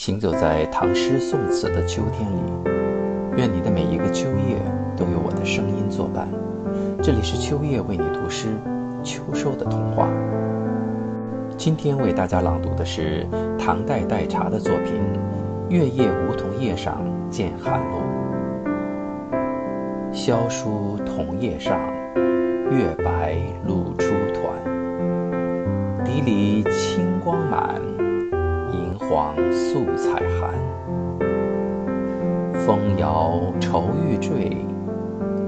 行走在唐诗宋词的秋天里，愿你的每一个秋夜都有我的声音作伴。这里是秋叶为你读诗，秋收的童话。今天为大家朗读的是唐代代茶的作品《月夜梧桐叶上见寒露》。萧疏桐叶上，月白露初团。笛里清光满。黄素彩寒，风摇愁欲坠，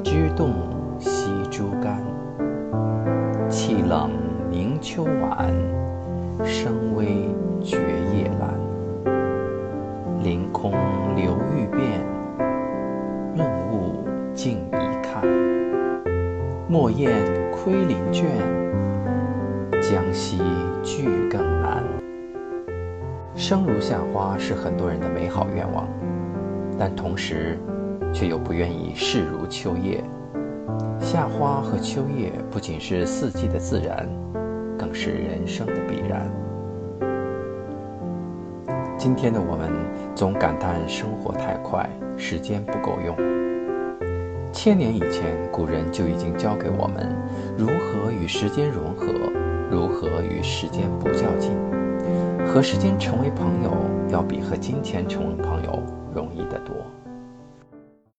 枝动惜珠干。气冷凝秋晚，声微觉夜阑。凌空流欲变，润物静一看。莫厌窥林倦，将息俱更难。生如夏花是很多人的美好愿望，但同时，却又不愿意视如秋叶。夏花和秋叶不仅是四季的自然，更是人生的必然。今天的我们总感叹生活太快，时间不够用。千年以前，古人就已经教给我们如何与时间融合，如何与时间不较劲。和时间成为朋友，要比和金钱成为朋友容易得多。